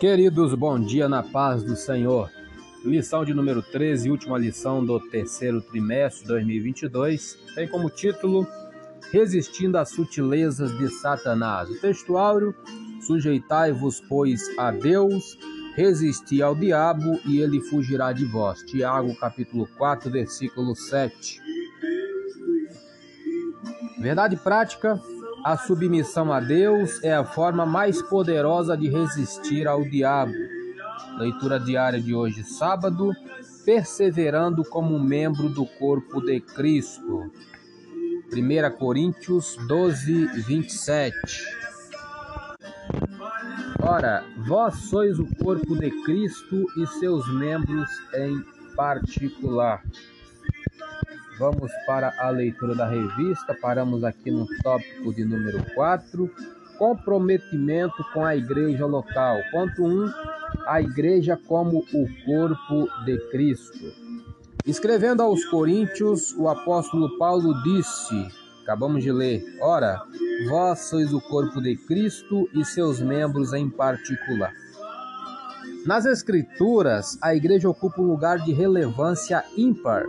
Queridos, bom dia na paz do Senhor. Lição de número 13, última lição do terceiro trimestre de 2022, tem como título Resistindo às sutilezas de Satanás. O textuário: Sujeitai-vos, pois, a Deus, resisti ao diabo e ele fugirá de vós. Tiago, capítulo 4, versículo 7. Verdade prática: a submissão a Deus é a forma mais poderosa de resistir ao diabo. Leitura diária de hoje, sábado, perseverando como membro do corpo de Cristo. 1 Coríntios 12, 27. Ora, vós sois o corpo de Cristo e seus membros em particular. Vamos para a leitura da revista. Paramos aqui no tópico de número 4, comprometimento com a igreja local. Ponto 1, a igreja como o corpo de Cristo. Escrevendo aos Coríntios, o apóstolo Paulo disse: Acabamos de ler, ora, vós sois o corpo de Cristo e seus membros em particular. Nas Escrituras, a igreja ocupa um lugar de relevância ímpar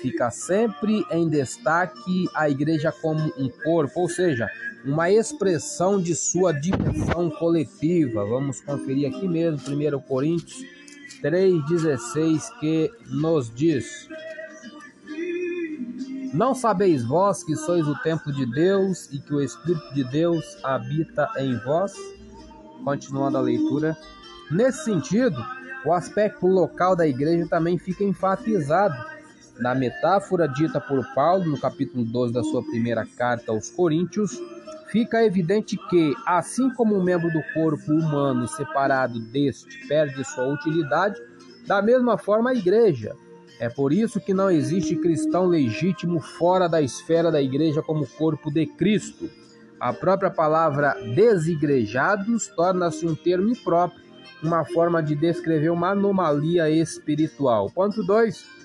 fica sempre em destaque a igreja como um corpo, ou seja, uma expressão de sua dimensão coletiva. Vamos conferir aqui mesmo, 1 Coríntios 3,16, que nos diz: Não sabeis vós que sois o templo de Deus e que o Espírito de Deus habita em vós? Continuando a leitura. Nesse sentido, o aspecto local da igreja também fica enfatizado na metáfora dita por Paulo no capítulo 12 da sua primeira carta aos Coríntios, fica evidente que, assim como um membro do corpo humano separado deste perde sua utilidade, da mesma forma a igreja. É por isso que não existe cristão legítimo fora da esfera da igreja como corpo de Cristo. A própria palavra desigrejados torna-se um termo impróprio, uma forma de descrever uma anomalia espiritual. Ponto 2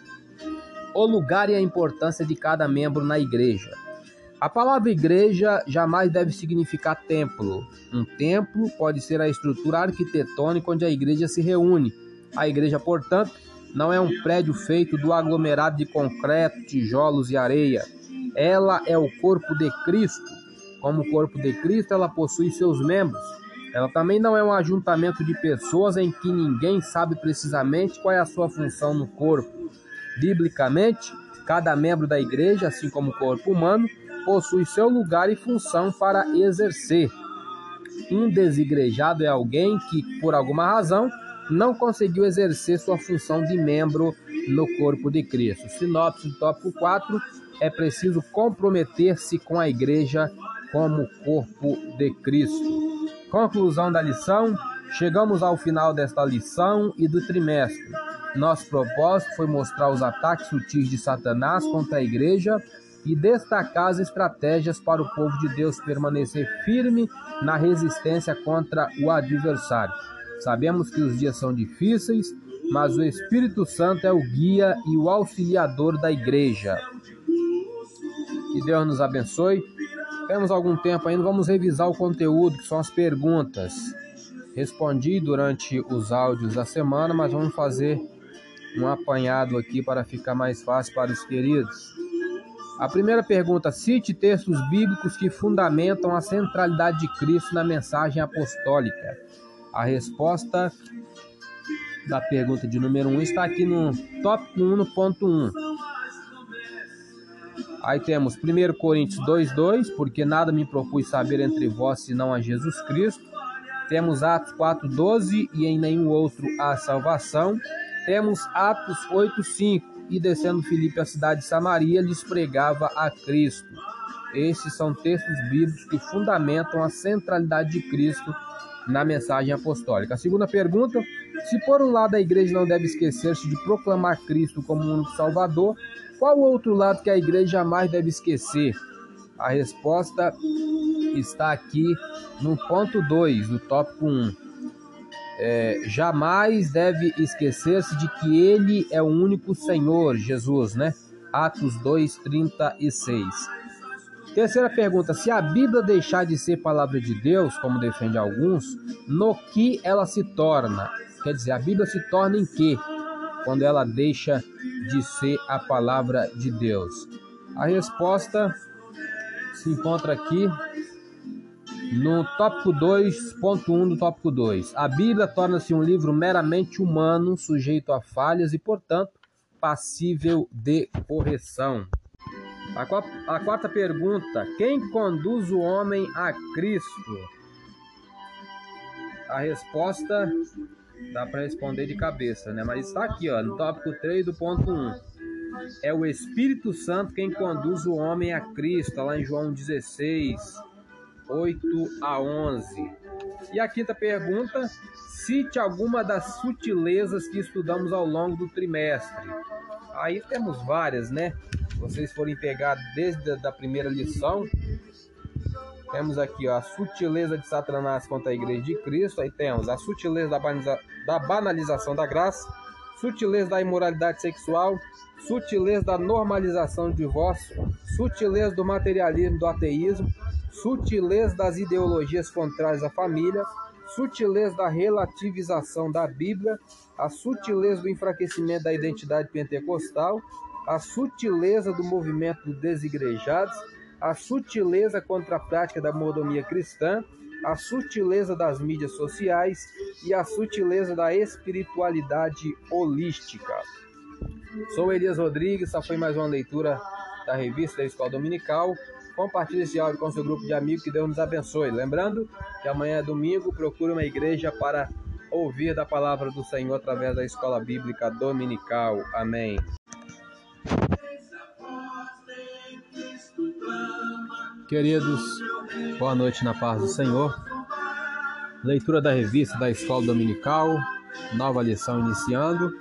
o lugar e a importância de cada membro na igreja. A palavra igreja jamais deve significar templo. Um templo pode ser a estrutura arquitetônica onde a igreja se reúne. A igreja, portanto, não é um prédio feito do aglomerado de concreto, tijolos e areia. Ela é o corpo de Cristo. Como corpo de Cristo, ela possui seus membros. Ela também não é um ajuntamento de pessoas em que ninguém sabe precisamente qual é a sua função no corpo. Biblicamente, cada membro da igreja, assim como o corpo humano, possui seu lugar e função para exercer. Um desigrejado é alguém que, por alguma razão, não conseguiu exercer sua função de membro no corpo de Cristo. Sinopse do tópico 4: é preciso comprometer-se com a igreja como corpo de Cristo. Conclusão da lição: chegamos ao final desta lição e do trimestre. Nosso propósito foi mostrar os ataques sutis de Satanás contra a igreja e destacar as estratégias para o povo de Deus permanecer firme na resistência contra o adversário. Sabemos que os dias são difíceis, mas o Espírito Santo é o guia e o auxiliador da igreja. Que Deus nos abençoe. Temos algum tempo ainda, vamos revisar o conteúdo, que são as perguntas. Respondi durante os áudios da semana, mas vamos fazer um apanhado aqui para ficar mais fácil para os queridos. A primeira pergunta: cite textos bíblicos que fundamentam a centralidade de Cristo na mensagem apostólica. A resposta da pergunta de número 1 um está aqui no tópico 1, no ponto 1. Aí temos 1 Coríntios 2,2, porque nada me propus saber entre vós senão a Jesus Cristo. Temos Atos 4,12, e em nenhum outro há salvação. Temos Atos 8:5 e descendo Filipe à cidade de Samaria lhes pregava a Cristo. Esses são textos bíblicos que fundamentam a centralidade de Cristo na mensagem apostólica. A segunda pergunta: se por um lado a igreja não deve esquecer-se de proclamar Cristo como o único Salvador, qual o outro lado que a igreja jamais deve esquecer? A resposta está aqui no ponto 2, do tópico 1 é, jamais deve esquecer-se de que ele é o único Senhor, Jesus, né? Atos 2, 36. Terceira pergunta: se a Bíblia deixar de ser palavra de Deus, como defende alguns, no que ela se torna? Quer dizer, a Bíblia se torna em que? Quando ela deixa de ser a palavra de Deus? A resposta se encontra aqui no tópico 2.1 do tópico 2. A Bíblia torna-se um livro meramente humano, sujeito a falhas e, portanto, passível de correção. A, quarta pergunta: quem conduz o homem a Cristo? A resposta dá para responder de cabeça, né? Mas está aqui, ó, no tópico 3 do ponto 1. É o Espírito Santo quem conduz o homem a Cristo, tá lá em João 16, 8 a 11. E a quinta pergunta: cite alguma das sutilezas que estudamos ao longo do trimestre. Aí temos várias, né? vocês forem pegar desde a primeira lição, temos aqui ó, a sutileza de Satanás contra a igreja de Cristo. Aí temos a sutileza da, da banalização da graça, sutileza da imoralidade sexual, sutileza da normalização do divórcio, sutileza do materialismo do ateísmo, sutileza das ideologias contrárias à família, sutileza da relativização da Bíblia, a sutileza do enfraquecimento da identidade pentecostal, a sutileza do movimento dos desigrejados, a sutileza contra a prática da mordomia cristã, a sutileza das mídias sociais e a sutileza da espiritualidade holística. Sou Elias Rodrigues, essa foi mais uma leitura da revista da Escola Dominical. Compartilhe esse áudio com seu grupo de amigos, que Deus nos abençoe. Lembrando que amanhã é domingo, procure uma igreja para ouvir da palavra do Senhor através da Escola Bíblica Dominical. Amém. Queridos, boa noite na paz do Senhor. Leitura da revista da Escola Dominical, nova lição iniciando.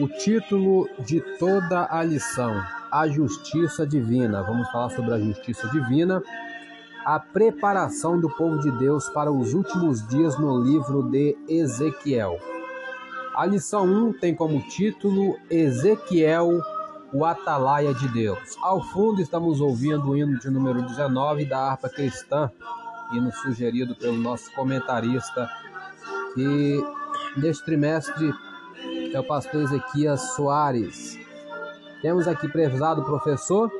O título de toda a lição: A Justiça Divina. Vamos falar sobre a justiça divina, a preparação do povo de Deus para os últimos dias no livro de Ezequiel. A lição 1 tem como título Ezequiel o Atalaia de Deus. Ao fundo estamos ouvindo o hino de número 19 da harpa cristã, hino sugerido pelo nosso comentarista, que neste trimestre é o pastor Ezequias Soares. Temos aqui prezado professor,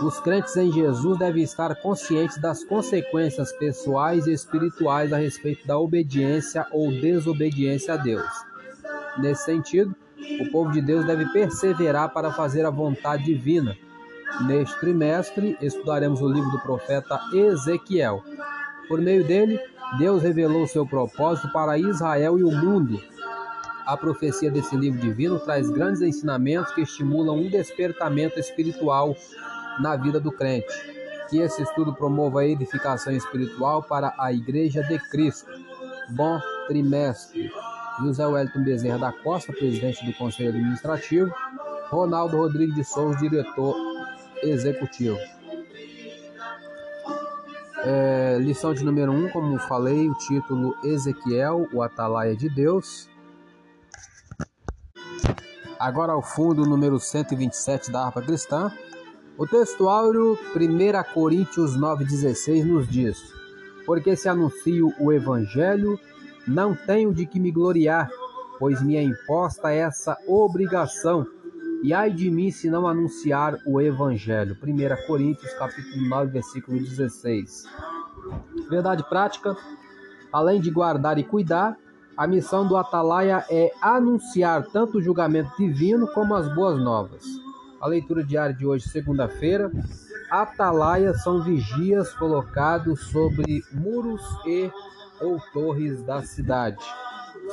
os crentes em Jesus devem estar conscientes das consequências pessoais e espirituais a respeito da obediência ou desobediência a Deus. Nesse sentido, o povo de Deus deve perseverar para fazer a vontade divina. Neste trimestre, estudaremos o livro do profeta Ezequiel. Por meio dele, Deus revelou seu propósito para Israel e o mundo. A profecia desse livro divino traz grandes ensinamentos que estimulam um despertamento espiritual na vida do crente. Que esse estudo promova a edificação espiritual para a Igreja de Cristo. Bom trimestre. José Wellington Bezerra da Costa, presidente do Conselho Administrativo, Ronaldo Rodrigues de Souza, diretor executivo. É, lição de número 1, um, como falei, o título Ezequiel, o Atalaia de Deus. Agora ao fundo, número 127 da harpa cristã. O textuário 1 Coríntios 9,16 nos diz: Porque se anuncio o Evangelho, não tenho de que me gloriar, pois me é imposta essa obrigação. E ai de mim se não anunciar o evangelho. 1 Coríntios capítulo 9, versículo 16. Verdade prática, além de guardar e cuidar, a missão do atalaia é anunciar tanto o julgamento divino como as boas novas. A leitura diária de hoje, segunda-feira, atalaias são vigias colocados sobre muros e ou torres da cidade.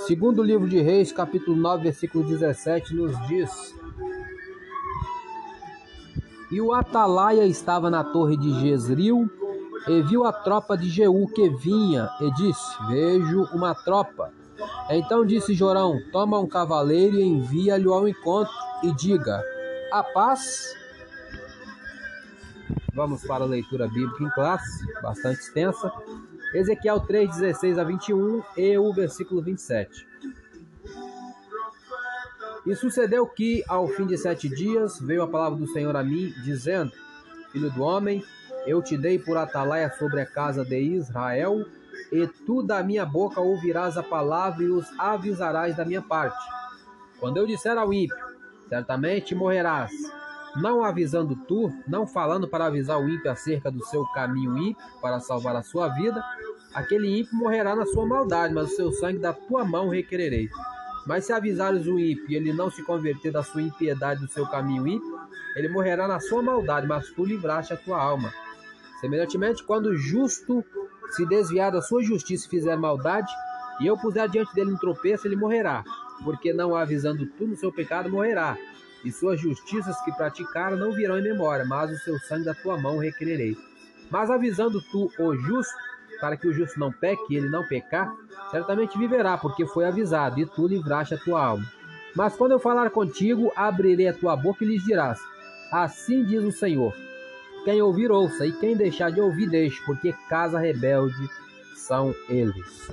Segundo o livro de Reis, capítulo 9, versículo 17, nos diz: E o atalaia estava na torre de Jezreel, e viu a tropa de Jeú que vinha, e disse: Vejo uma tropa. Então disse Jorão: Toma um cavaleiro e envia-lhe ao encontro, e diga: A paz. Vamos para a leitura bíblica em classe, bastante extensa. Ezequiel 3, 16 a 21 e o versículo 27. E sucedeu que, ao fim de sete dias, veio a palavra do Senhor a mim, dizendo: Filho do homem, Eu te dei por atalaia sobre a casa de Israel, e tu da minha boca ouvirás a palavra e os avisarás da minha parte. Quando eu disser ao ímpio, certamente morrerás, não avisando tu, não falando para avisar o ímpio acerca do seu caminho ímpio, para salvar a sua vida, aquele ímpio morrerá na sua maldade, mas o seu sangue da tua mão requererei. Mas se avisares o ímpio e ele não se converter da sua impiedade do seu caminho ímpio, ele morrerá na sua maldade, mas tu livraste a tua alma. Semelhantemente, quando o justo se desviar da sua justiça e fizer maldade, e eu puser diante dele um tropeço, ele morrerá, porque não avisando tu no seu pecado, morrerá. E suas justiças que praticaram não virão em memória, mas o seu sangue da tua mão requererei. Mas avisando tu o justo, para que o justo não peque e ele não pecar, certamente viverá, porque foi avisado, e tu livraste a tua alma. Mas quando eu falar contigo, abrirei a tua boca e lhes dirás: Assim diz o Senhor. Quem ouvir, ouça, e quem deixar de ouvir, deixe, porque casa rebelde são eles.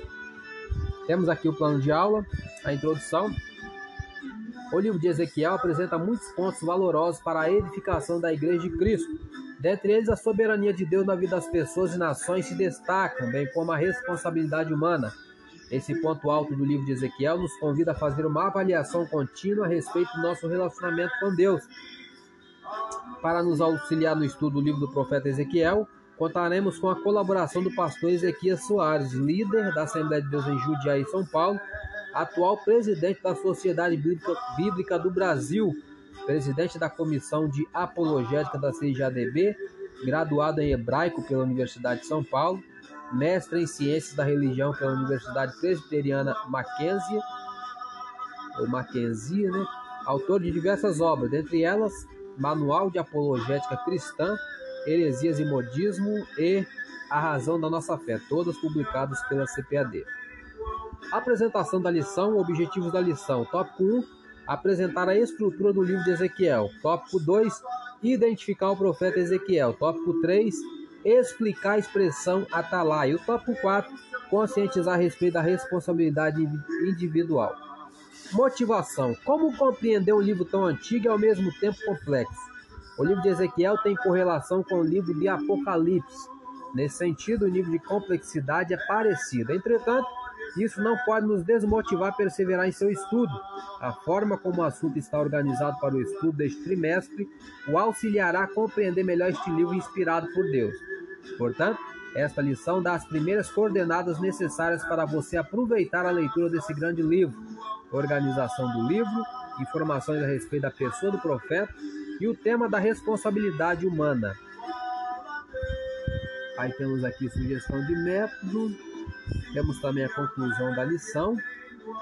Temos aqui o plano de aula, a introdução. O livro de Ezequiel apresenta muitos pontos valorosos para a edificação da Igreja de Cristo Dentre eles, a soberania de Deus na vida das pessoas e nações se destacam, bem como a responsabilidade humana. Esse ponto alto do livro de Ezequiel nos convida a fazer uma avaliação contínua a respeito do nosso relacionamento com Deus. Para nos auxiliar no estudo do livro do profeta Ezequiel, contaremos com a colaboração do pastor Ezequias Soares, líder da Assembleia de Deus em Judiaí, São Paulo, atual presidente da Sociedade Bíblica, Bíblica do Brasil presidente da Comissão de Apologética da CJDB, graduado em Hebraico pela Universidade de São Paulo, mestre em Ciências da Religião pela Universidade Presbiteriana Mackenzie, ou Mackenzie, né? autor de diversas obras, dentre elas Manual de Apologética Cristã, Heresias e Modismo e A Razão da Nossa Fé, todas publicadas pela CPAD. Apresentação da lição, objetivos da lição. Tópico 1 apresentar a estrutura do livro de Ezequiel. Tópico 2, identificar o profeta Ezequiel. Tópico 3, explicar a expressão atalaia. O tópico 4, conscientizar a respeito da responsabilidade individual. Motivação. Como compreender um livro tão antigo e ao mesmo tempo complexo? O livro de Ezequiel tem correlação com o livro de Apocalipse. Nesse sentido, o nível de complexidade é parecido. Entretanto, isso não pode nos desmotivar a perseverar em seu estudo. A forma como o assunto está organizado para o estudo deste trimestre o auxiliará a compreender melhor este livro inspirado por Deus. Portanto, esta lição dá as primeiras coordenadas necessárias para você aproveitar a leitura desse grande livro. Organização do livro, informações a respeito da pessoa do profeta e o tema da responsabilidade humana. Aí temos aqui sugestão de método, temos também a conclusão da lição,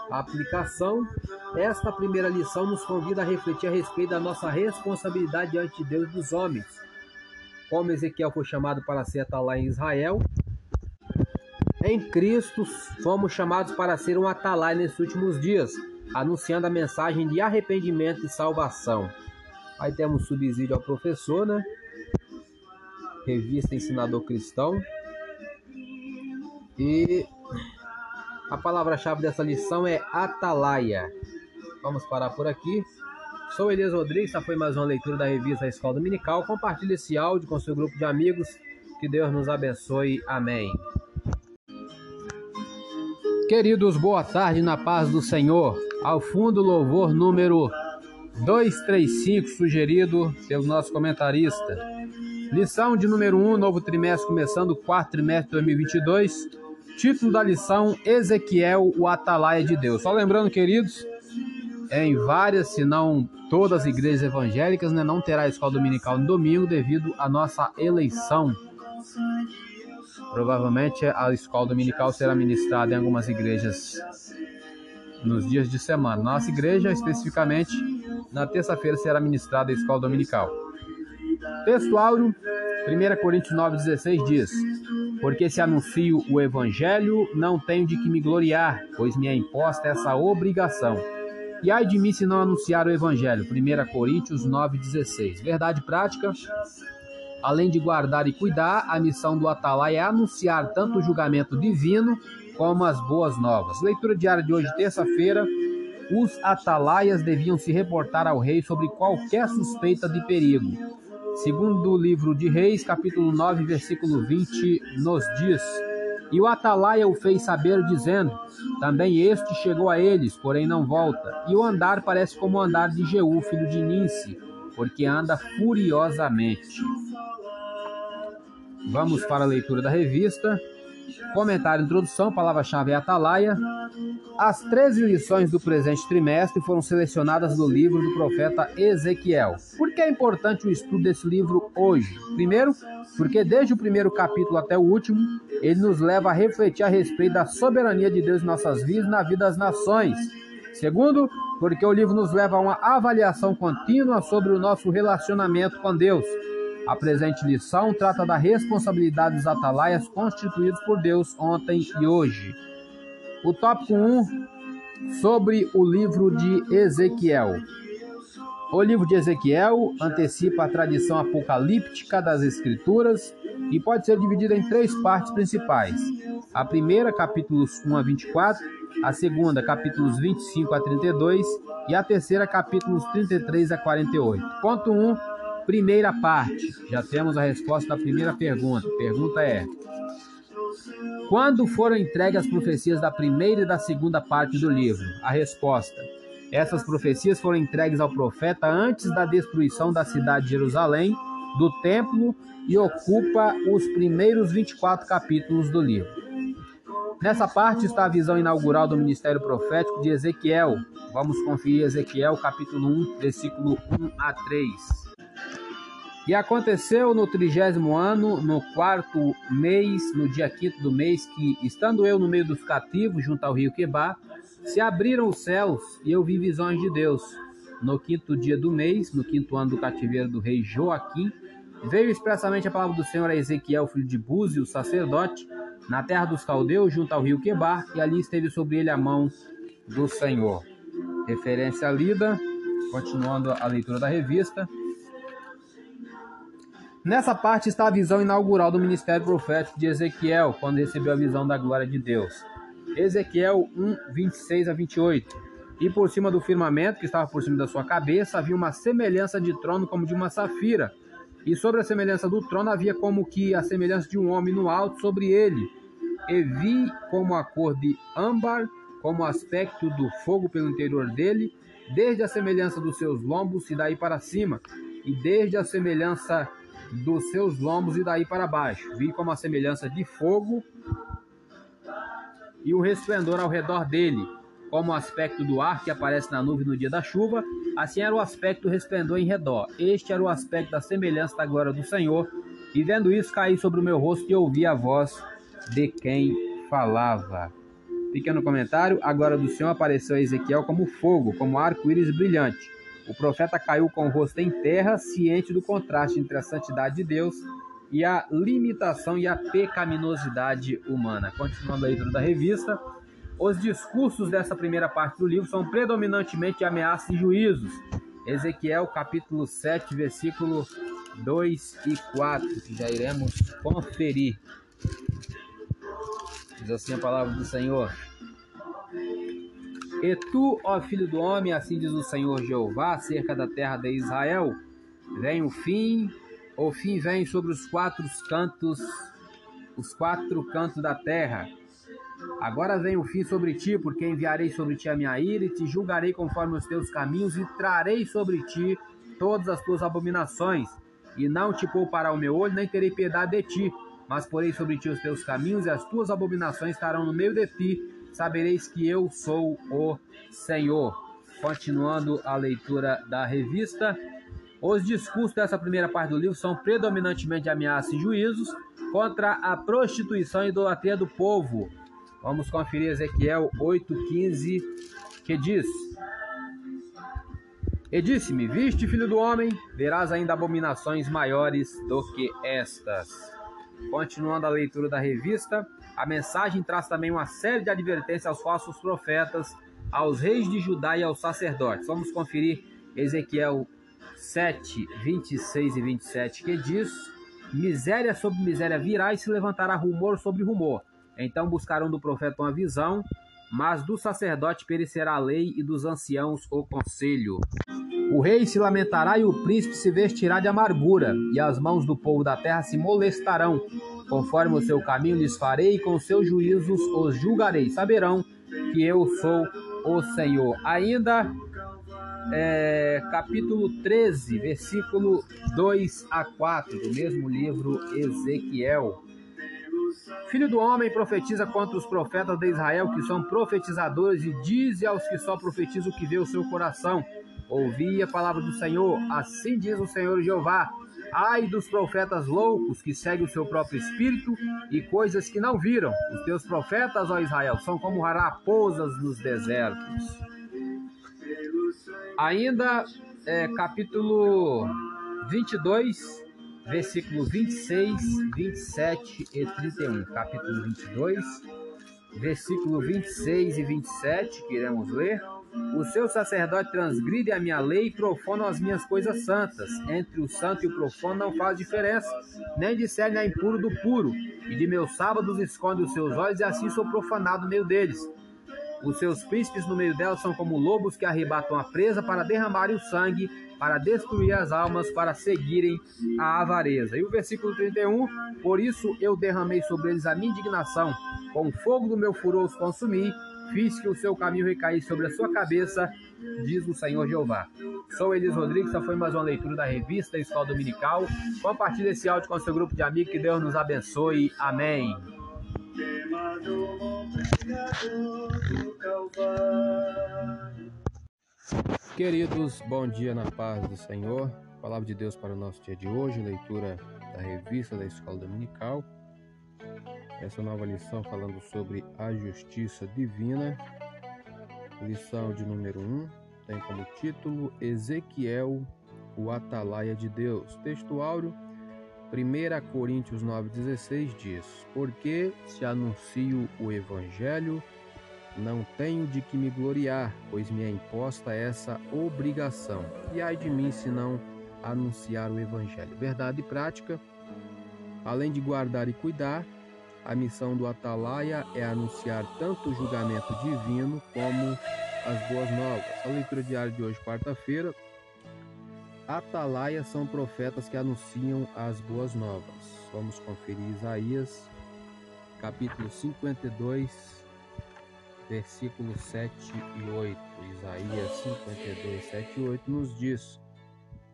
a aplicação. Esta primeira lição nos convida a refletir a respeito da nossa responsabilidade diante de Deus dos homens. Como Ezequiel foi chamado para ser lá em Israel, em Cristo fomos chamados para ser um atalai nesses últimos dias, anunciando a mensagem de arrependimento e salvação. Aí temos subsídio ao professor, né? Revista Ensinador Cristão. E a palavra-chave dessa lição é atalaia. Vamos parar por aqui. Sou Elias Rodrigues, essa foi mais uma leitura da revista Escola Dominical. Compartilhe esse áudio com seu grupo de amigos. Que Deus nos abençoe. Amém. Queridos, boa tarde na paz do Senhor. Ao fundo, louvor número 235, sugerido pelo nosso comentarista. Lição de número 1, novo trimestre, começando o quarto trimestre de 2022. Título da lição: Ezequiel, o Atalaia de Deus. Só lembrando, queridos, em várias, se não todas as igrejas evangélicas, né, não terá escola dominical no domingo devido à nossa eleição. Provavelmente a escola dominical será ministrada em algumas igrejas nos dias de semana. Nossa igreja, especificamente, na terça-feira será ministrada a escola dominical. Texto áureo, 1 Coríntios 9,16 diz: porque se anuncio o evangelho, não tenho de que me gloriar, pois me é imposta essa obrigação. E ai de mim se não anunciar o evangelho. 1 Coríntios 9:16. Verdade prática. Além de guardar e cuidar, a missão do Atalai é anunciar tanto o julgamento divino como as boas novas. Leitura diária de hoje, terça-feira. Os atalaias deviam se reportar ao rei sobre qualquer suspeita de perigo Segundo o livro de Reis, capítulo 9, versículo 20, nos diz: E o atalaia o fez saber, dizendo: Também este chegou a eles, porém não volta. E o andar parece como o andar de Jeú, filho de Ninse, porque anda furiosamente. Vamos para a leitura da revista. Comentário introdução, palavra-chave é atalaia. As 13 lições do presente trimestre foram selecionadas do livro do profeta Ezequiel. Por que é importante o estudo desse livro hoje? Primeiro, porque desde o primeiro capítulo até o último, ele nos leva a refletir a respeito da soberania de Deus em nossas vidas e na vida das nações. Segundo, porque o livro nos leva a uma avaliação contínua sobre o nosso relacionamento com Deus. A presente lição trata da responsabilidade dos atalaias constituídos por Deus ontem e hoje. O tópico 1 sobre o livro de Ezequiel. O livro de Ezequiel antecipa a tradição apocalíptica das Escrituras e pode ser dividido em três partes principais. A primeira, capítulos 1 a 24, a segunda, capítulos 25 a 32 e a terceira, capítulos 33 a 48. Ponto 1 Primeira parte. Já temos a resposta da primeira pergunta. Pergunta é: Quando foram entregues as profecias da primeira e da segunda parte do livro? A resposta: Essas profecias foram entregues ao profeta antes da destruição da cidade de Jerusalém, do templo e ocupa os primeiros 24 capítulos do livro. Nessa parte está a visão inaugural do ministério profético de Ezequiel. Vamos conferir Ezequiel capítulo 1, versículo 1 a 3. E aconteceu no trigésimo ano, no quarto mês, no dia quinto do mês, que, estando eu no meio dos cativos, junto ao rio Quebá, se abriram os céus e eu vi visões de Deus. No quinto dia do mês, no quinto ano do cativeiro do rei Joaquim, veio expressamente a palavra do Senhor a Ezequiel, filho de Buzi, o sacerdote, na terra dos caldeus, junto ao rio Quebar, e ali esteve sobre ele a mão do Senhor. Referência lida, continuando a leitura da revista. Nessa parte está a visão inaugural do ministério profético de Ezequiel, quando recebeu a visão da glória de Deus. Ezequiel 1, 26 a 28. E por cima do firmamento, que estava por cima da sua cabeça, havia uma semelhança de trono como de uma safira. E sobre a semelhança do trono havia como que a semelhança de um homem no alto sobre ele. E vi como a cor de âmbar, como o aspecto do fogo pelo interior dele, desde a semelhança dos seus lombos e daí para cima, e desde a semelhança dos seus lombos e daí para baixo. Vi como a semelhança de fogo e o resplendor ao redor dele, como o aspecto do ar que aparece na nuvem no dia da chuva, assim era o aspecto do resplendor em redor. Este era o aspecto da semelhança da glória do Senhor. E vendo isso, caí sobre o meu rosto e ouvi a voz de quem falava. Pequeno comentário: a glória do Senhor apareceu a Ezequiel como fogo, como arco-íris brilhante. O profeta caiu com o rosto em terra, ciente do contraste entre a santidade de Deus e a limitação e a pecaminosidade humana. Continuando a leitura da revista, os discursos dessa primeira parte do livro são predominantemente ameaças e juízos. Ezequiel capítulo 7, versículo 2 e 4, que já iremos conferir. Diz assim a palavra do Senhor. E tu, ó filho do homem, assim diz o Senhor Jeová, acerca da terra de Israel, vem o fim, o fim vem sobre os quatro cantos, os quatro cantos da terra. Agora vem o fim sobre ti, porque enviarei sobre ti a minha ira e te julgarei conforme os teus caminhos e trarei sobre ti todas as tuas abominações. E não te poupará o meu olho, nem terei piedade de ti, mas porei sobre ti os teus caminhos e as tuas abominações estarão no meio de ti sabereis que eu sou o Senhor. Continuando a leitura da revista, os discursos dessa primeira parte do livro são predominantemente ameaças e juízos contra a prostituição e idolatria do povo. Vamos conferir Ezequiel 8,15, que diz: E disse-me: Viste, filho do homem, verás ainda abominações maiores do que estas. Continuando a leitura da revista, a mensagem traz também uma série de advertências aos falsos profetas, aos reis de Judá e aos sacerdotes. Vamos conferir Ezequiel 7, 26 e 27, que diz: Miséria sobre miséria virá e se levantará rumor sobre rumor. Então buscarão do profeta uma visão, mas do sacerdote perecerá a lei e dos anciãos o conselho. O rei se lamentará e o príncipe se vestirá de amargura, e as mãos do povo da terra se molestarão. Conforme o seu caminho lhes farei, e com seus juízos os julgarei. Saberão que eu sou o Senhor. Ainda é, capítulo 13, versículo 2 a 4 do mesmo livro Ezequiel. Filho do homem, profetiza contra os profetas de Israel, que são profetizadores, e dize aos que só profetizam o que vê o seu coração. Ouvi a palavra do Senhor, assim diz o Senhor Jeová. Ai dos profetas loucos que seguem o seu próprio espírito e coisas que não viram. Os teus profetas, ó Israel, são como raposas nos desertos. Ainda é, capítulo 22, versículo 26, 27 e 31. Capítulo 22, versículo 26 e 27, que iremos ler. O seu sacerdote transgride a minha lei e profanam as minhas coisas santas. Entre o santo e o profano não faz diferença, nem discerne a impuro do puro. E de meus sábados esconde os seus olhos, e assim sou profanado no meio deles. Os seus príncipes no meio delas são como lobos que arrebatam a presa para derramarem o sangue, para destruir as almas, para seguirem a avareza. E o versículo 31, por isso eu derramei sobre eles a minha indignação, com o fogo do meu furor os consumi, fiz que o seu caminho recaísse sobre a sua cabeça, diz o Senhor Jeová. Sou Elis Rodrigues, essa foi mais uma leitura da revista Escola Dominical. Compartilhe esse áudio com seu grupo de amigos, que Deus nos abençoe. Amém. Queridos, bom dia na paz do Senhor. Palavra de Deus para o nosso dia de hoje, leitura da revista da Escola Dominical. Essa nova lição falando sobre a justiça divina. Lição de número 1 tem como título Ezequiel, o atalaia de Deus. Texto áureo 1 Coríntios 9,16 diz: Porque se anuncio o Evangelho, não tenho de que me gloriar, pois me é imposta essa obrigação. E ai de mim se não anunciar o Evangelho. Verdade e prática, além de guardar e cuidar, a missão do Atalaia é anunciar tanto o julgamento divino como as boas novas. A leitura diária de hoje, quarta-feira, Atalaia são profetas que anunciam as boas novas. Vamos conferir Isaías, capítulo 52, versículos 7 e 8. Isaías 52, 7 e 8 nos diz: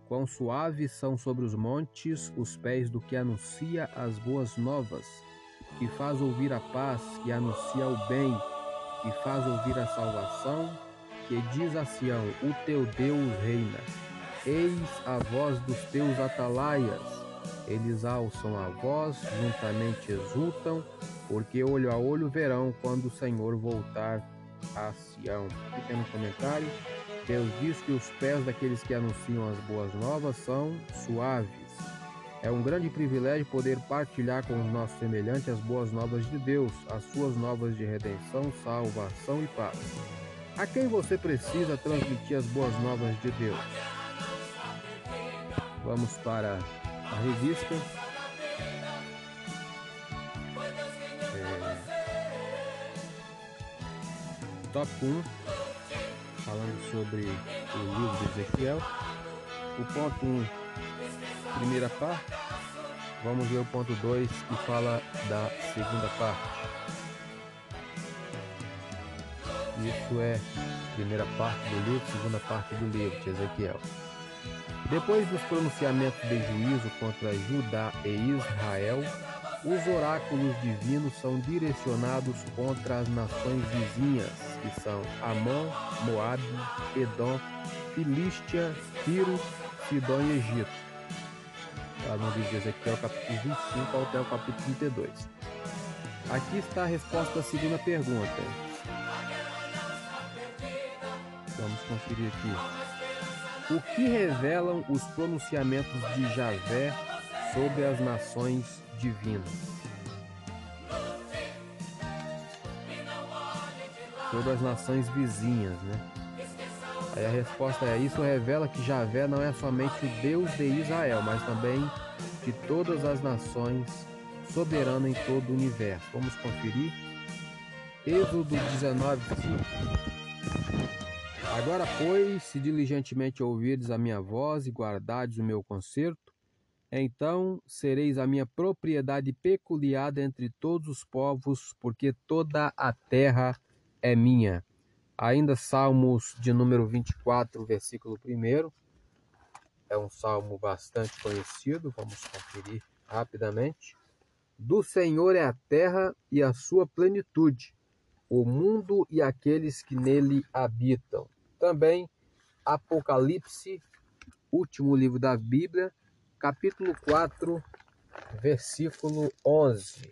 Quão suaves são sobre os montes os pés do que anuncia as boas novas, que faz ouvir a paz, que anuncia o bem, que faz ouvir a salvação, que diz a Sião: O teu Deus reina. Eis a voz dos teus atalaias, eles alçam a voz, juntamente exultam, porque olho a olho verão quando o Senhor voltar a Sião. Pequeno comentário. Deus diz que os pés daqueles que anunciam as boas novas são suaves. É um grande privilégio poder partilhar com os nossos semelhantes as boas novas de Deus, as suas novas de redenção, salvação e paz. A quem você precisa transmitir as boas novas de Deus? Vamos para a revista. É... Top 1, falando sobre o livro de Ezequiel. O ponto 1, primeira parte. Vamos ver o ponto 2 que fala da segunda parte. Isso é primeira parte do livro, segunda parte do livro de Ezequiel. Depois dos pronunciamentos de juízo contra Judá e Israel, os oráculos divinos são direcionados contra as nações vizinhas, que são Amon, Moabe, Edom, Filístia, Tiro, Sidom e Egito. Lá no livro de Ezequiel, capítulo 25 até o capítulo 32. Aqui está a resposta à segunda pergunta. Vamos conferir aqui. O que revelam os pronunciamentos de Javé sobre as nações divinas? Sobre as nações vizinhas, né? Aí a resposta é: isso revela que Javé não é somente o Deus de Israel, mas também de todas as nações, soberano em todo o universo. Vamos conferir. Êxodo 19, 5. Agora, pois, se diligentemente ouvirdes a minha voz e guardardes o meu conserto, então sereis a minha propriedade peculiar entre todos os povos, porque toda a terra é minha. Ainda Salmos de número 24, versículo 1. É um salmo bastante conhecido, vamos conferir rapidamente. Do Senhor é a terra e a sua plenitude, o mundo e aqueles que nele habitam. Também Apocalipse, último livro da Bíblia, capítulo 4, versículo 11.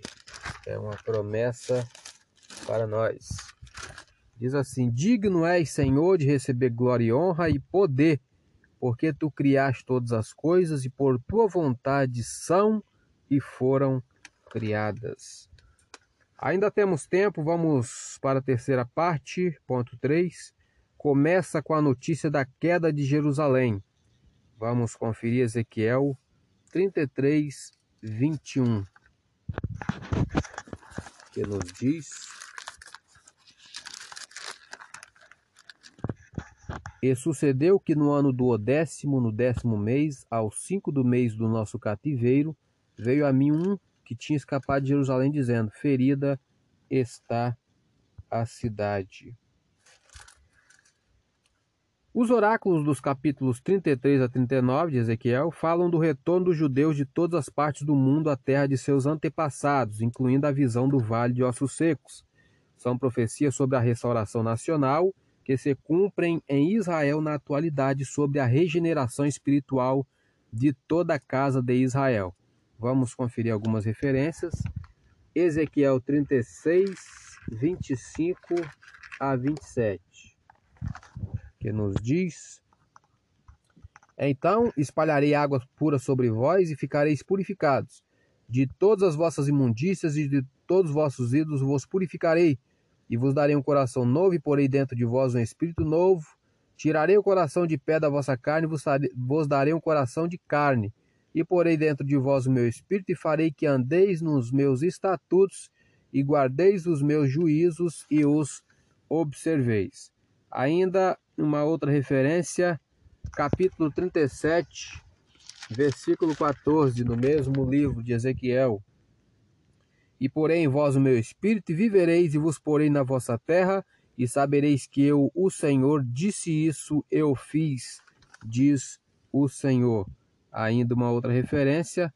É uma promessa para nós. Diz assim: Digno és, Senhor, de receber glória e honra e poder, porque tu criaste todas as coisas e por tua vontade são e foram criadas. Ainda temos tempo, vamos para a terceira parte, ponto 3 começa com a notícia da queda de Jerusalém. Vamos conferir Ezequiel 33, 21, que nos diz: E sucedeu que no ano do décimo, no décimo mês, ao cinco do mês do nosso cativeiro, veio a mim um que tinha escapado de Jerusalém, dizendo: Ferida está a cidade. Os oráculos dos capítulos 33 a 39 de Ezequiel falam do retorno dos judeus de todas as partes do mundo à terra de seus antepassados, incluindo a visão do Vale de Ossos Secos. São profecias sobre a restauração nacional que se cumprem em Israel na atualidade sobre a regeneração espiritual de toda a casa de Israel. Vamos conferir algumas referências. Ezequiel 36, 25 a 27 que nos diz: Então espalharei água pura sobre vós e ficareis purificados. De todas as vossas imundícias e de todos os vossos ídolos vos purificarei, e vos darei um coração novo, e porei dentro de vós um espírito novo. Tirarei o coração de pé da vossa carne, vos darei um coração de carne. E porei dentro de vós o meu espírito, e farei que andeis nos meus estatutos, e guardeis os meus juízos, e os observeis. Ainda uma outra referência, capítulo 37, versículo 14, no mesmo livro de Ezequiel. E porei em vós o meu espírito, e vivereis, e vos porei na vossa terra, e sabereis que eu, o Senhor, disse isso, eu fiz, diz o Senhor. Ainda uma outra referência,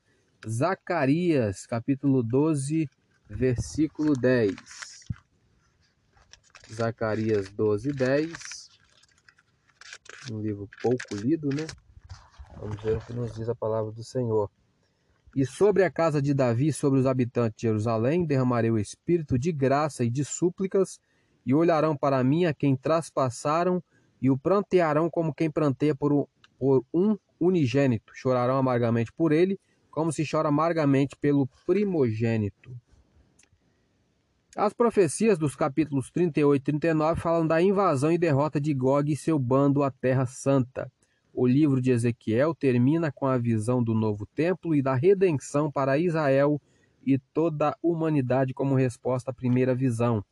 Zacarias, capítulo 12, versículo 10. Zacarias 12, 10. Um livro pouco lido, né? Vamos ver o que nos diz a palavra do Senhor. E sobre a casa de Davi, sobre os habitantes de Jerusalém, derramarei o espírito de graça e de súplicas, e olharão para mim a quem traspassaram, e o prantearão como quem pranteia por um unigênito. Chorarão amargamente por ele, como se chora amargamente pelo primogênito. As profecias dos capítulos 38 e 39 falam da invasão e derrota de Gog e seu bando à Terra Santa. O livro de Ezequiel termina com a visão do novo templo e da redenção para Israel e toda a humanidade como resposta à primeira visão.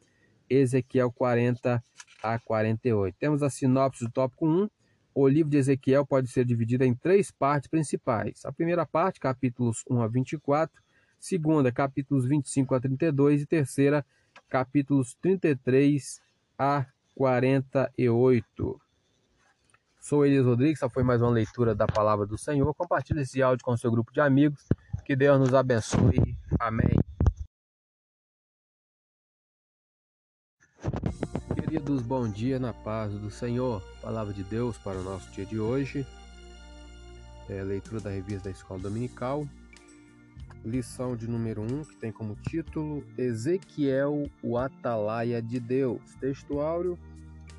Ezequiel 40 a 48. Temos a sinopse do tópico 1. O livro de Ezequiel pode ser dividido em três partes principais. A primeira parte, capítulos 1 a 24, segunda, capítulos 25 a 32 e terceira, capítulos 33 a 48. Sou Elias Rodrigues, essa foi mais uma leitura da palavra do Senhor. Compartilhe esse áudio com seu grupo de amigos. Que Deus nos abençoe. Amém. Queridos, bom dia na paz do Senhor. Palavra de Deus para o nosso dia de hoje. É leitura da revista da Escola Dominical, lição de número 1, um, que tem como título Ezequiel, o Atalaia de Deus. Textuário,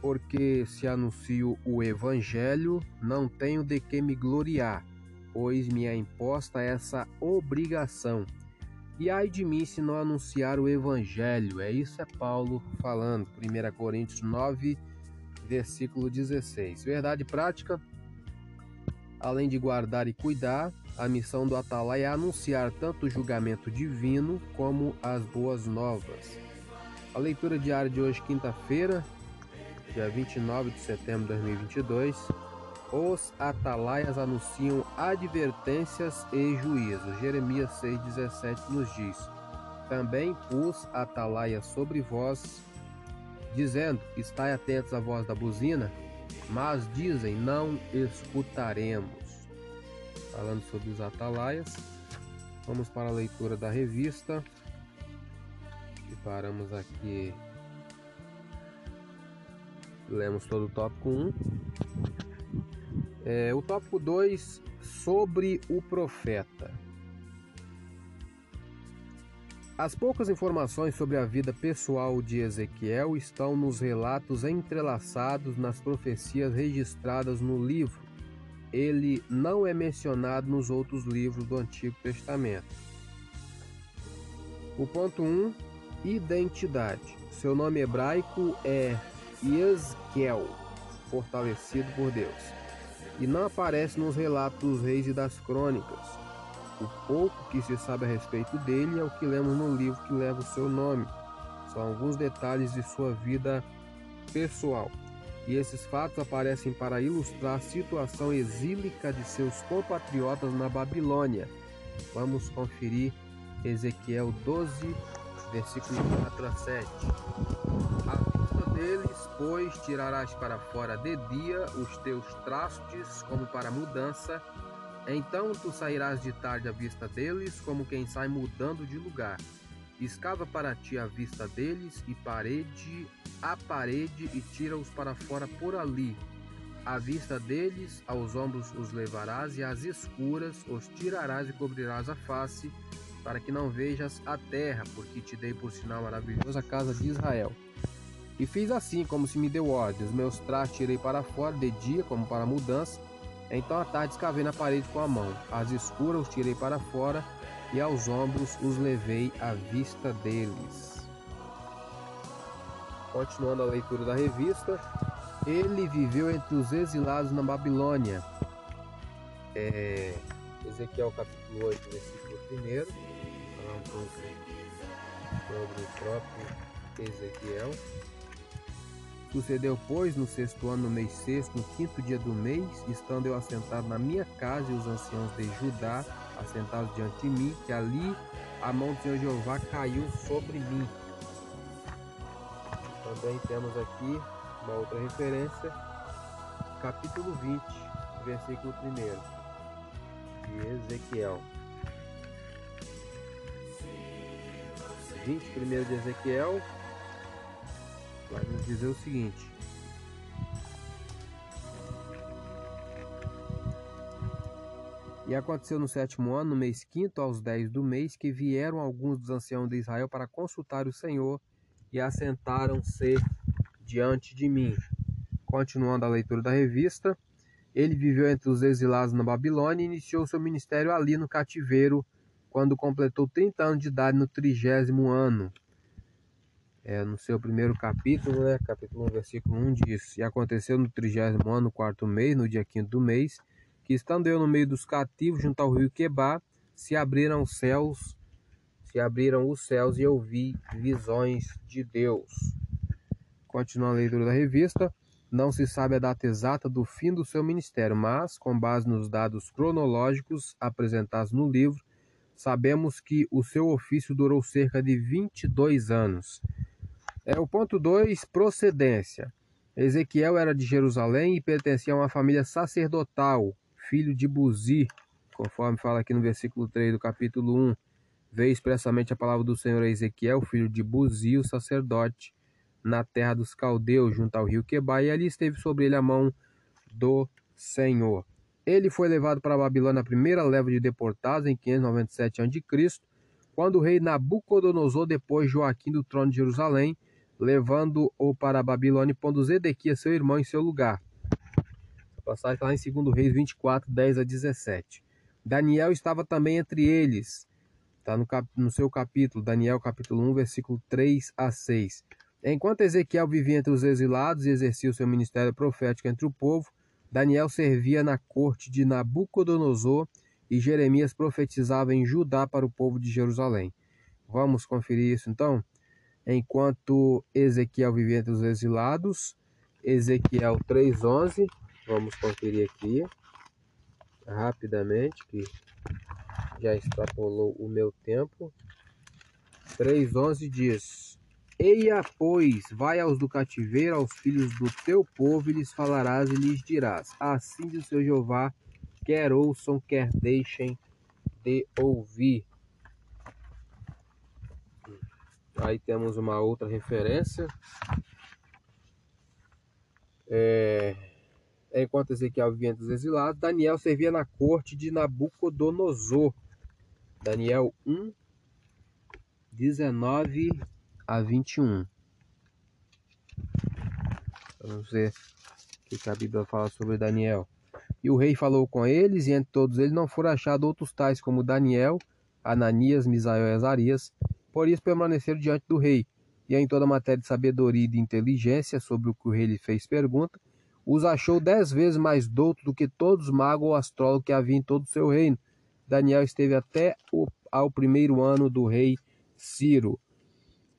porque se anuncio o Evangelho, não tenho de que me gloriar, pois me é imposta essa obrigação. E ai de mim se não anunciar o Evangelho. É isso é Paulo falando, 1 Coríntios 9, versículo 16. Verdade prática, além de guardar e cuidar, a missão do Atalaia é anunciar tanto o julgamento divino como as boas novas. A leitura diária de hoje, quinta-feira, dia 29 de setembro de 2022, os atalaias anunciam advertências e juízos. Jeremias 6,17 nos diz: Também pus atalaias sobre vós, dizendo: Estai atentos à voz da buzina, mas dizem: Não escutaremos. Falando sobre os atalaias, vamos para a leitura da revista. E paramos aqui lemos todo o tópico 1. É, o tópico 2 sobre o profeta. As poucas informações sobre a vida pessoal de Ezequiel estão nos relatos entrelaçados nas profecias registradas no livro. Ele não é mencionado nos outros livros do Antigo Testamento. O ponto 1: um, identidade. Seu nome hebraico é Yeskel, fortalecido por Deus, e não aparece nos relatos dos reis e das crônicas. O pouco que se sabe a respeito dele é o que lemos no livro que leva o seu nome. São alguns detalhes de sua vida pessoal. E esses fatos aparecem para ilustrar a situação exílica de seus compatriotas na Babilônia. Vamos conferir Ezequiel 12, versículo 4 a 7 deles, pois tirarás para fora de dia os teus trastes como para mudança. Então tu sairás de tarde à vista deles, como quem sai mudando de lugar. Escava para ti a vista deles, e parede a parede, e tira-os para fora por ali. À vista deles, aos ombros os levarás, e às escuras os tirarás e cobrirás a face, para que não vejas a terra, porque te dei por sinal maravilhoso a casa de Israel. E fiz assim, como se me deu ordem. Os meus trajes tirei para fora, de dia, como para mudança. Então à tarde escavei na parede com a mão. As escuras os tirei para fora, e aos ombros os levei à vista deles. Continuando a leitura da revista, ele viveu entre os exilados na Babilônia. É, Ezequiel capítulo 8, versículo 1. Falar um pouco sobre o próprio Ezequiel. Sucedeu, pois, no sexto ano, no mês sexto, no quinto dia do mês, estando eu assentado na minha casa e os anciãos de Judá assentados diante de mim, que ali a mão do Senhor Jeová caiu sobre mim. Também temos aqui uma outra referência, capítulo 20, versículo 1 de Ezequiel. 21 de Ezequiel, vai nos dizer o seguinte: E aconteceu no sétimo ano, no mês quinto, aos dez do mês, que vieram alguns dos anciãos de Israel para consultar o Senhor e assentaram-se diante de mim. Continuando a leitura da revista, ele viveu entre os exilados na Babilônia e iniciou seu ministério ali no cativeiro, quando completou 30 anos de idade no trigésimo ano é, no seu primeiro capítulo, né, capítulo 1, versículo 1, diz: E aconteceu no trigésimo ano, quarto mês, no dia quinto do mês, que estando eu no meio dos cativos, junto ao rio Quebá, se abriram os céus, se abriram os céus e eu vi visões de Deus. Continua a leitura da revista. Não se sabe a data exata do fim do seu ministério, mas, com base nos dados cronológicos apresentados no livro, sabemos que o seu ofício durou cerca de 22 anos. É o ponto 2, procedência. Ezequiel era de Jerusalém e pertencia a uma família sacerdotal, filho de Buzi, conforme fala aqui no versículo 3 do capítulo 1. Veio expressamente a palavra do Senhor a Ezequiel, filho de Buzi, o sacerdote, na terra dos caldeus, junto ao rio Quebai, e ali esteve sobre ele a mão do Senhor. Ele foi levado para a Babilônia na primeira leva de deportados em 597 a.C., quando o rei Nabucodonosor depois Joaquim do trono de Jerusalém, levando-o para a Babilônia pondo Zedequias, seu irmão, em seu lugar. A passagem está lá em 2 Reis 24, 10 a 17. Daniel estava também entre eles. Está no, cap... no seu capítulo, Daniel capítulo 1, versículo 3 a 6. Enquanto Ezequiel vivia entre os exilados e exercia o seu ministério profético entre o povo, Daniel servia na corte de Nabucodonosor e Jeremias profetizava em Judá para o povo de Jerusalém. Vamos conferir isso então? Enquanto Ezequiel vivia entre os exilados, Ezequiel 3:11. Vamos conferir aqui rapidamente que já extrapolou o meu tempo. 3:11 diz: Eia, pois, vai aos do cativeiro, aos filhos do teu povo, e lhes falarás e lhes dirás: Assim diz o seu Jeová, quer ouçam, quer deixem de ouvir. Aí temos uma outra referência. É, enquanto Ezequiel vivia entre os exilados, Daniel servia na corte de Nabucodonosor. Daniel 1, 19 a 21. Vamos ver o que a Bíblia fala sobre Daniel. E o rei falou com eles, e entre todos eles não foram achados outros tais como Daniel, Ananias, Misael e Azarias. Por isso permaneceram diante do rei. E em toda matéria de sabedoria e de inteligência, sobre o que o rei lhe fez pergunta, os achou dez vezes mais doutos do que todos os magos ou astrólogos que havia em todo o seu reino. Daniel esteve até o, ao primeiro ano do rei Ciro.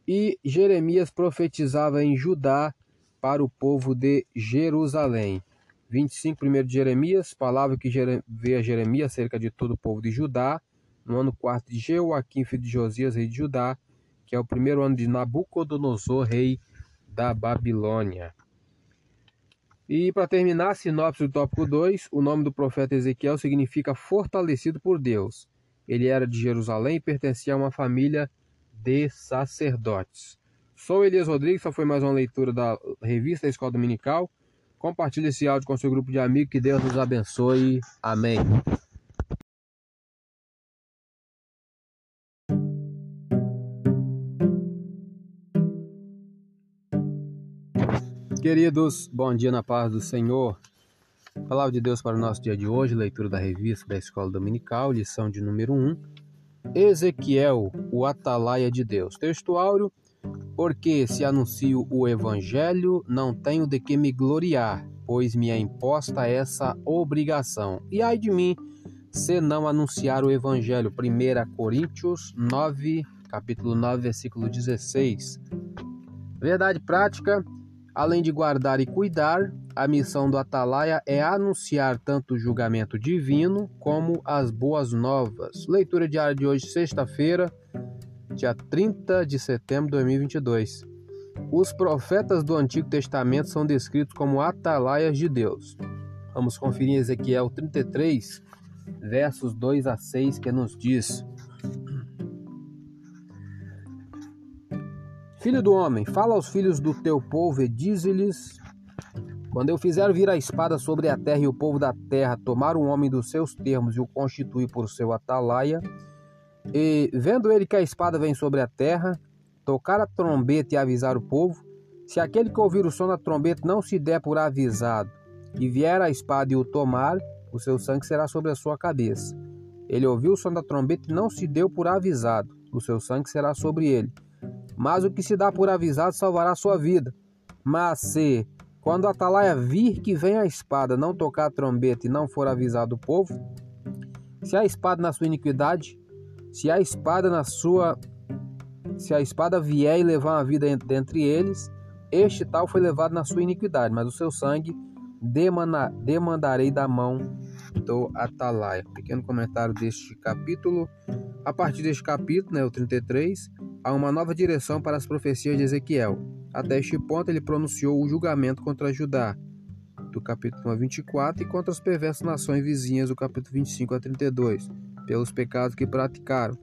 E Jeremias profetizava em Judá para o povo de Jerusalém. 25, 1 de Jeremias, palavra que veio a Jeremias acerca de todo o povo de Judá, no ano 4 de Jeoaquim, filho de Josias, rei de Judá, que é o primeiro ano de Nabucodonosor, rei da Babilônia. E para terminar, a sinopse do tópico 2, o nome do profeta Ezequiel significa fortalecido por Deus. Ele era de Jerusalém e pertencia a uma família de sacerdotes. Sou Elias Rodrigues, só foi mais uma leitura da revista Escola Dominical. Compartilhe esse áudio com seu grupo de amigos, que Deus nos abençoe. Amém. Queridos, bom dia na paz do Senhor. Palavra de Deus para o nosso dia de hoje, leitura da revista da Escola Dominical, lição de número 1. Ezequiel, o atalaia de Deus. Texto áureo, porque se anuncio o evangelho, não tenho de que me gloriar, pois me é imposta essa obrigação. E ai de mim, se não anunciar o evangelho. 1 Coríntios 9, capítulo 9, versículo 16. Verdade prática, Além de guardar e cuidar, a missão do Atalaia é anunciar tanto o julgamento divino como as boas novas. Leitura diária de hoje, sexta-feira, dia 30 de setembro de 2022. Os profetas do Antigo Testamento são descritos como atalaias de Deus. Vamos conferir Ezequiel 33, versos 2 a 6, que nos diz: Filho do homem, fala aos filhos do teu povo e dize-lhes: Quando eu fizer vir a espada sobre a terra e o povo da terra tomar um homem dos seus termos e o constituir por seu atalaia, e vendo ele que a espada vem sobre a terra, tocar a trombeta e avisar o povo, se aquele que ouvir o som da trombeta não se der por avisado, e vier a espada e o tomar, o seu sangue será sobre a sua cabeça. Ele ouviu o som da trombeta e não se deu por avisado, o seu sangue será sobre ele. Mas o que se dá por avisado salvará sua vida. Mas se, quando a atalaia vir que vem a espada, não tocar a trombeta e não for avisado o povo, se a espada na sua iniquidade, se a espada na sua se a espada vier e levar uma vida entre eles, este tal foi levado na sua iniquidade, mas o seu sangue demana, demandarei da mão do atalaia. Pequeno comentário deste capítulo. A partir deste capítulo, né, o 33, há uma nova direção para as profecias de Ezequiel. Até este ponto, ele pronunciou o julgamento contra Judá, do capítulo 1 a 24, e contra as perversas nações vizinhas, do capítulo 25 a 32, pelos pecados que praticaram.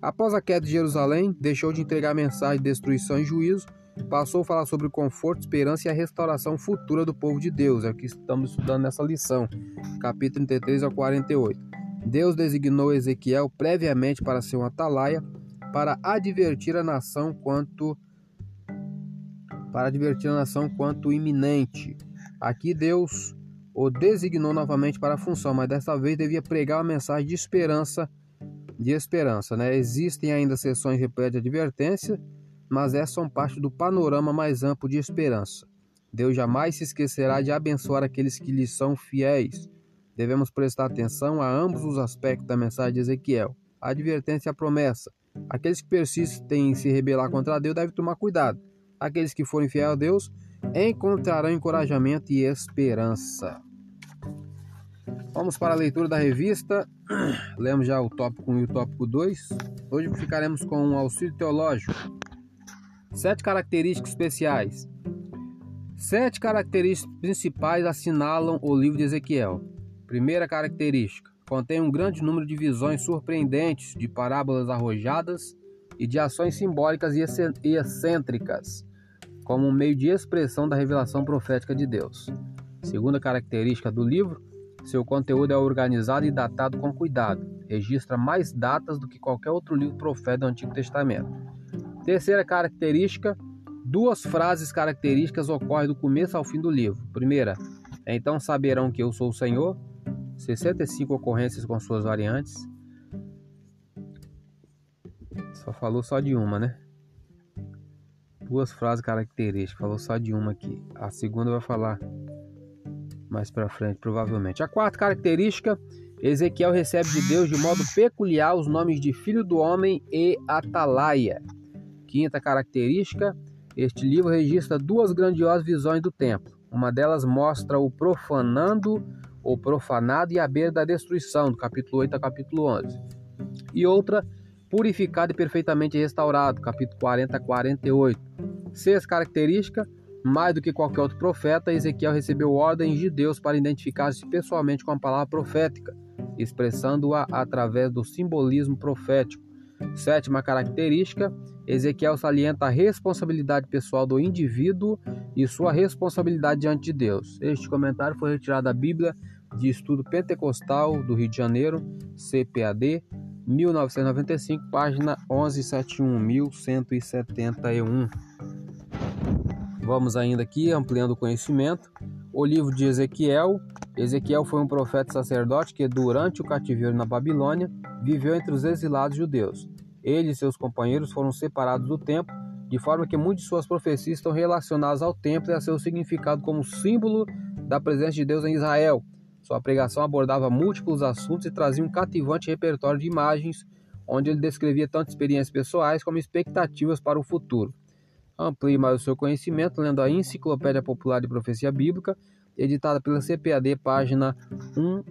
Após a queda de Jerusalém, deixou de entregar mensagem de destruição e juízo, passou a falar sobre o conforto, esperança e a restauração futura do povo de Deus. É o que estamos estudando nessa lição, capítulo 33 a 48. Deus designou Ezequiel previamente para ser um atalaia para advertir a nação quanto para advertir a nação quanto iminente. Aqui Deus o designou novamente para a função, mas dessa vez devia pregar uma mensagem de esperança, de esperança, né? Existem ainda sessões repletas de advertência, mas essas são parte do panorama mais amplo de esperança. Deus jamais se esquecerá de abençoar aqueles que lhe são fiéis. Devemos prestar atenção a ambos os aspectos da mensagem de Ezequiel: a advertência e a promessa. Aqueles que persistem em se rebelar contra Deus devem tomar cuidado. Aqueles que forem fiéis a Deus encontrarão encorajamento e esperança. Vamos para a leitura da revista. Lemos já o tópico 1 e o tópico 2. Hoje ficaremos com um auxílio teológico. Sete características especiais. Sete características principais assinalam o livro de Ezequiel. Primeira característica: contém um grande número de visões surpreendentes, de parábolas arrojadas e de ações simbólicas e excêntricas, como um meio de expressão da revelação profética de Deus. Segunda característica do livro: seu conteúdo é organizado e datado com cuidado, registra mais datas do que qualquer outro livro profético do Antigo Testamento. Terceira característica: duas frases características ocorrem do começo ao fim do livro. Primeira, então saberão que eu sou o Senhor. 65 ocorrências com suas variantes. Só falou só de uma, né? Duas frases características, falou só de uma aqui. A segunda vai falar mais para frente, provavelmente. A quarta característica, Ezequiel recebe de Deus de modo peculiar os nomes de Filho do Homem e Atalaia. Quinta característica, este livro registra duas grandiosas visões do templo. Uma delas mostra o profanando ou profanado e a beira da destruição, do capítulo 8 ao capítulo 11. E outra, purificado e perfeitamente restaurado, capítulo 40 a 48. Sexta característica, mais do que qualquer outro profeta, Ezequiel recebeu ordens de Deus para identificar-se pessoalmente com a palavra profética, expressando-a através do simbolismo profético. Sétima característica, Ezequiel salienta a responsabilidade pessoal do indivíduo e sua responsabilidade diante de Deus. Este comentário foi retirado da Bíblia de Estudo Pentecostal do Rio de Janeiro, CPAD, 1995, página 1171, 1171. Vamos ainda aqui ampliando o conhecimento. O livro de Ezequiel. Ezequiel foi um profeta sacerdote que, durante o cativeiro na Babilônia, viveu entre os exilados judeus. Ele e seus companheiros foram separados do templo, de forma que muitas de suas profecias estão relacionadas ao templo e a seu significado como símbolo da presença de Deus em Israel. Sua pregação abordava múltiplos assuntos e trazia um cativante repertório de imagens, onde ele descrevia tanto experiências pessoais como expectativas para o futuro. Amplie mais o seu conhecimento lendo a Enciclopédia Popular de Profecia Bíblica, editada pela CPAD, página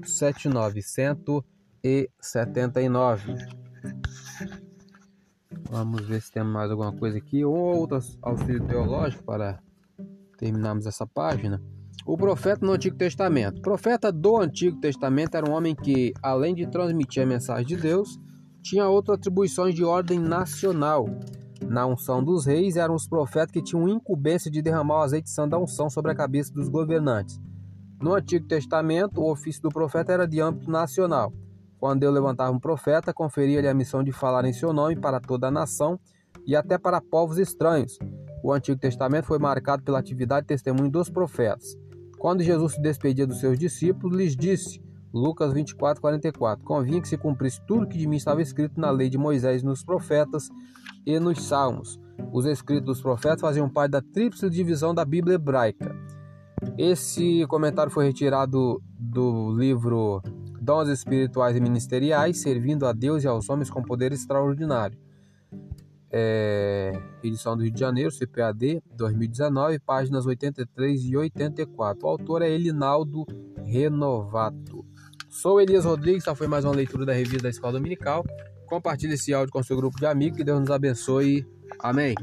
179, 179. Vamos ver se temos mais alguma coisa aqui ou outros auxílio teológico para terminarmos essa página. O profeta no Antigo Testamento. O profeta do Antigo Testamento era um homem que, além de transmitir a mensagem de Deus, tinha outras atribuições de ordem nacional. Na unção dos reis eram os profetas que tinham incumbência de derramar o azeite santo da unção sobre a cabeça dos governantes. No Antigo Testamento, o ofício do profeta era de âmbito nacional. Quando Deus levantava um profeta, conferia-lhe a missão de falar em seu nome para toda a nação e até para povos estranhos. O Antigo Testamento foi marcado pela atividade e testemunho dos profetas. Quando Jesus se despedia dos seus discípulos, lhes disse: Lucas 24, 44. Convinha que se cumprisse tudo que de mim estava escrito na lei de Moisés, nos profetas e nos salmos. Os escritos dos profetas faziam parte da tríplice divisão da Bíblia hebraica. Esse comentário foi retirado do livro Dons Espirituais e Ministeriais, servindo a Deus e aos homens com poder extraordinário. É, edição do Rio de Janeiro, CPAD 2019, páginas 83 e 84. O autor é Elinaldo Renovato. Sou Elias Rodrigues, essa foi mais uma leitura da revista da Escola Dominical. Compartilhe esse áudio com seu grupo de amigos, que Deus nos abençoe. Amém.